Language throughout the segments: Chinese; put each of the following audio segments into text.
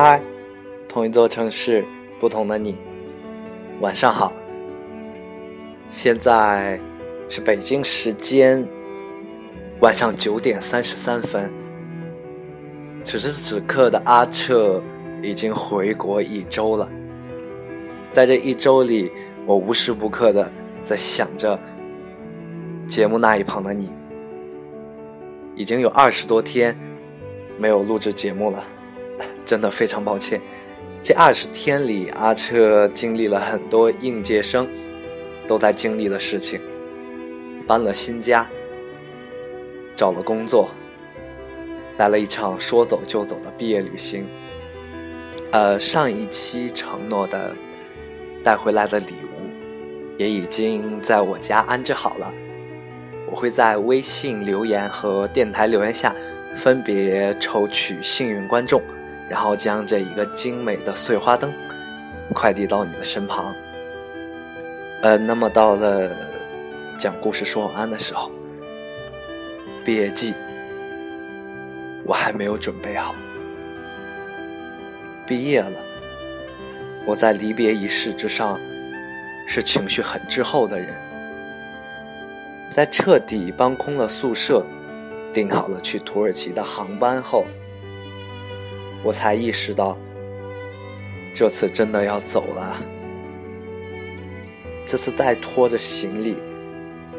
嗨，同一座城市，不同的你，晚上好。现在是北京时间晚上九点三十三分。此时此刻的阿彻已经回国一周了，在这一周里，我无时不刻的在想着节目那一旁的你。已经有二十多天没有录制节目了。真的非常抱歉，这二十天里，阿彻经历了很多应届生都在经历的事情：搬了新家，找了工作，来了一场说走就走的毕业旅行。呃，上一期承诺的带回来的礼物也已经在我家安置好了，我会在微信留言和电台留言下分别抽取幸运观众。然后将这一个精美的碎花灯快递到你的身旁。呃，那么到了讲故事说晚安的时候，毕业季我还没有准备好。毕业了，我在离别仪式之上是情绪很滞后的人，在彻底搬空了宿舍，订好了去土耳其的航班后。我才意识到，这次真的要走了。这次带拖着行李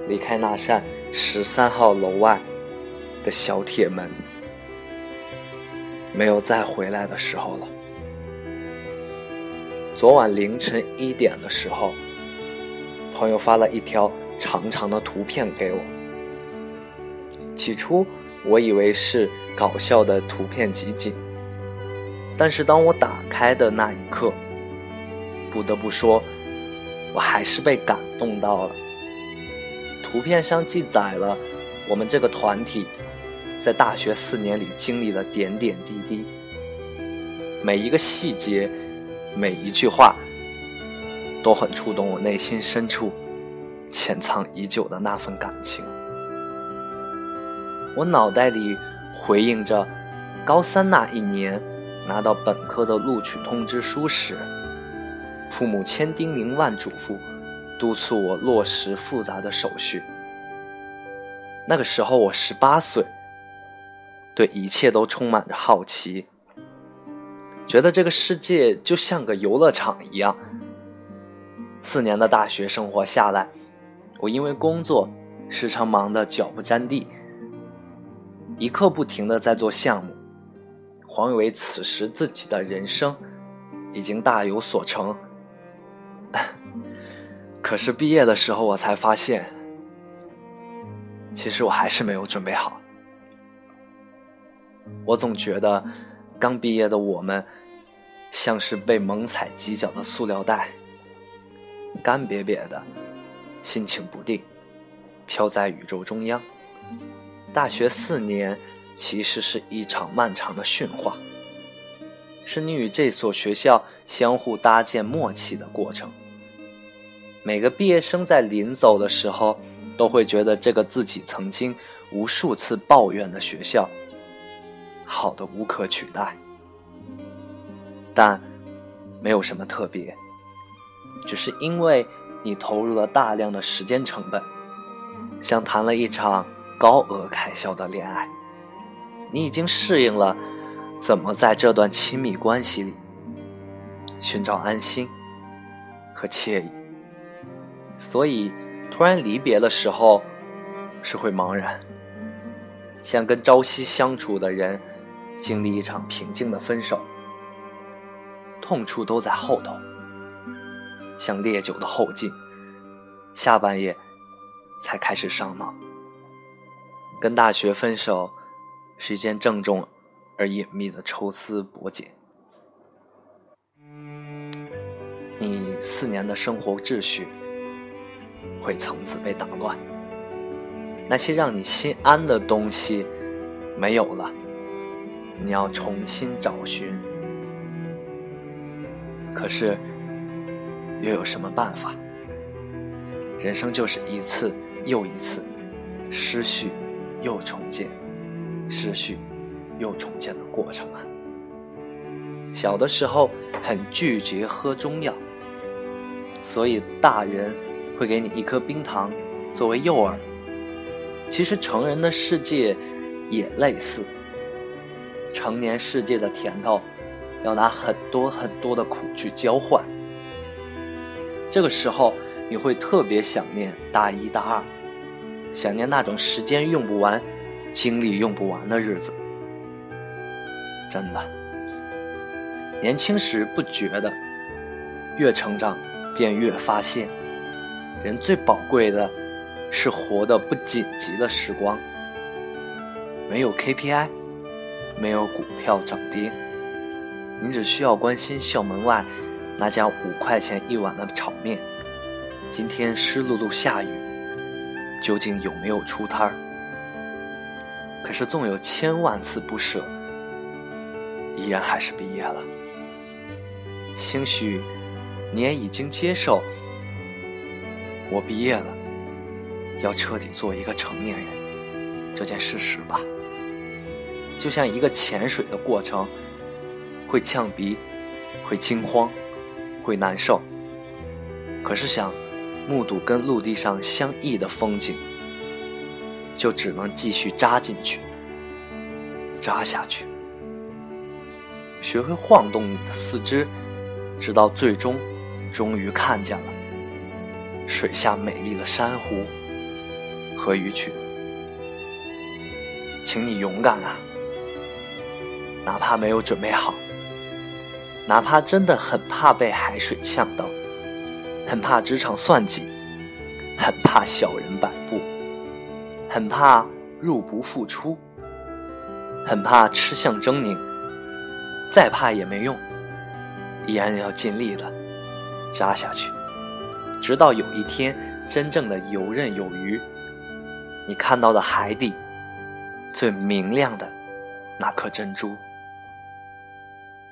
离开那扇十三号楼外的小铁门，没有再回来的时候了。昨晚凌晨一点的时候，朋友发了一条长长的图片给我。起初我以为是搞笑的图片集锦。但是当我打开的那一刻，不得不说，我还是被感动到了。图片上记载了我们这个团体在大学四年里经历的点点滴滴，每一个细节，每一句话，都很触动我内心深处潜藏已久的那份感情。我脑袋里回应着高三那一年。拿到本科的录取通知书时，父母千叮咛万嘱咐，督促我落实复杂的手续。那个时候我十八岁，对一切都充满着好奇，觉得这个世界就像个游乐场一样。四年的大学生活下来，我因为工作时常忙得脚不沾地，一刻不停的在做项目。黄伟此时自己的人生已经大有所成，可是毕业的时候，我才发现，其实我还是没有准备好。我总觉得，刚毕业的我们，像是被猛踩几脚的塑料袋，干瘪瘪的，心情不定，飘在宇宙中央。大学四年。其实是一场漫长的驯化，是你与这所学校相互搭建默契的过程。每个毕业生在临走的时候，都会觉得这个自己曾经无数次抱怨的学校，好的无可取代。但，没有什么特别，只是因为你投入了大量的时间成本，像谈了一场高额开销的恋爱。你已经适应了怎么在这段亲密关系里寻找安心和惬意，所以突然离别的时候是会茫然，像跟朝夕相处的人经历一场平静的分手，痛处都在后头，像烈酒的后劲，下半夜才开始上脑，跟大学分手。是一件郑重而隐秘的抽丝剥茧，你四年的生活秩序会从此被打乱，那些让你心安的东西没有了，你要重新找寻。可是，又有什么办法？人生就是一次又一次失去又重建。失去又重建的过程啊！小的时候很拒绝喝中药，所以大人会给你一颗冰糖作为诱饵。其实成人的世界也类似，成年世界的甜头要拿很多很多的苦去交换。这个时候你会特别想念大一大二，想念那种时间用不完、精力用不完的日子。真的，年轻时不觉得，越成长便越发现，人最宝贵的。是活得不紧急的时光，没有 KPI，没有股票涨跌，你只需要关心校门外那家五块钱一碗的炒面，今天湿漉漉下雨，究竟有没有出摊儿？可是纵有千万次不舍，依然还是毕业了。兴许你也已经接受，我毕业了。要彻底做一个成年人，这件事实吧，就像一个潜水的过程，会呛鼻，会惊慌，会难受。可是想目睹跟陆地上相异的风景，就只能继续扎进去，扎下去，学会晃动你的四肢，直到最终，终于看见了水下美丽的珊瑚。和鱼群，请你勇敢啊！哪怕没有准备好，哪怕真的很怕被海水呛到，很怕职场算计，很怕小人摆布，很怕入不敷出，很怕吃相狰狞，再怕也没用，依然要尽力的扎下去，直到有一天真正的游刃有余。你看到的海底最明亮的那颗珍珠，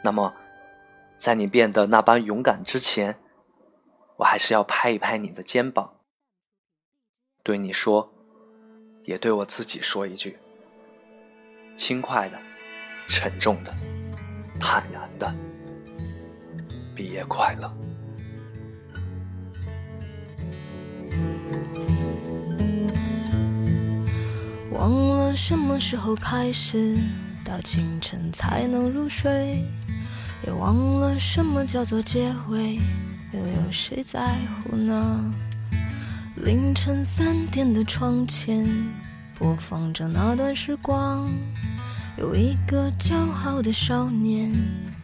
那么，在你变得那般勇敢之前，我还是要拍一拍你的肩膀，对你说，也对我自己说一句：轻快的、沉重的、坦然的，毕业快乐。忘了什么时候开始，到清晨才能入睡，也忘了什么叫做结尾，又有谁在乎呢？凌晨三点的窗前，播放着那段时光，有一个骄傲的少年，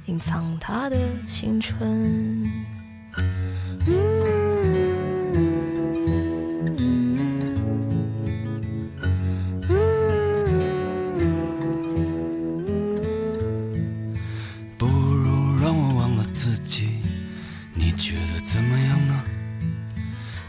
隐藏他的青春。嗯怎么样呢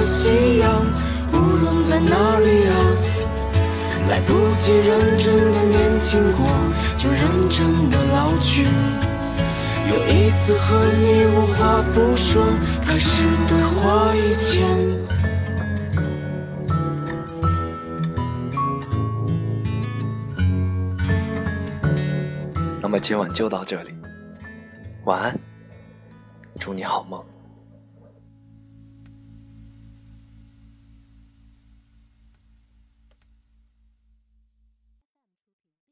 夕阳，无论在哪里啊，来不及认真的年轻过，就认真的老去。有一次和你无话不说，开始对话以前。那么今晚就到这里，晚安，祝你好梦。